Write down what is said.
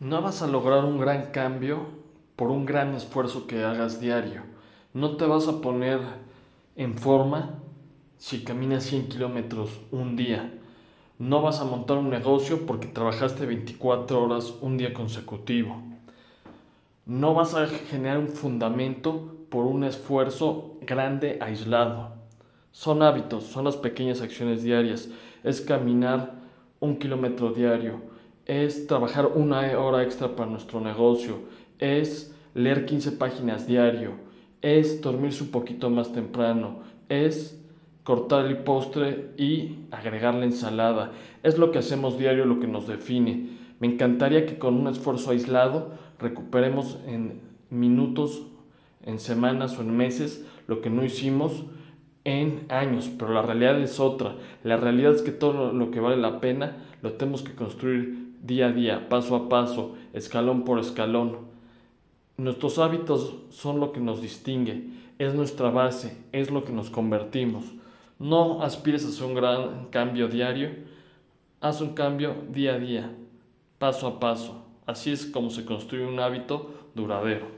No vas a lograr un gran cambio por un gran esfuerzo que hagas diario. No te vas a poner en forma si caminas 100 kilómetros un día. No vas a montar un negocio porque trabajaste 24 horas un día consecutivo. No vas a generar un fundamento por un esfuerzo grande aislado. Son hábitos, son las pequeñas acciones diarias. Es caminar un kilómetro diario es trabajar una hora extra para nuestro negocio, es leer 15 páginas diario, es dormirse un poquito más temprano, es cortar el postre y agregar la ensalada. Es lo que hacemos diario lo que nos define. Me encantaría que con un esfuerzo aislado recuperemos en minutos, en semanas o en meses lo que no hicimos en años, pero la realidad es otra. La realidad es que todo lo que vale la pena lo tenemos que construir día a día, paso a paso, escalón por escalón. Nuestros hábitos son lo que nos distingue, es nuestra base, es lo que nos convertimos. No aspires a hacer un gran cambio diario, haz un cambio día a día, paso a paso. Así es como se construye un hábito duradero.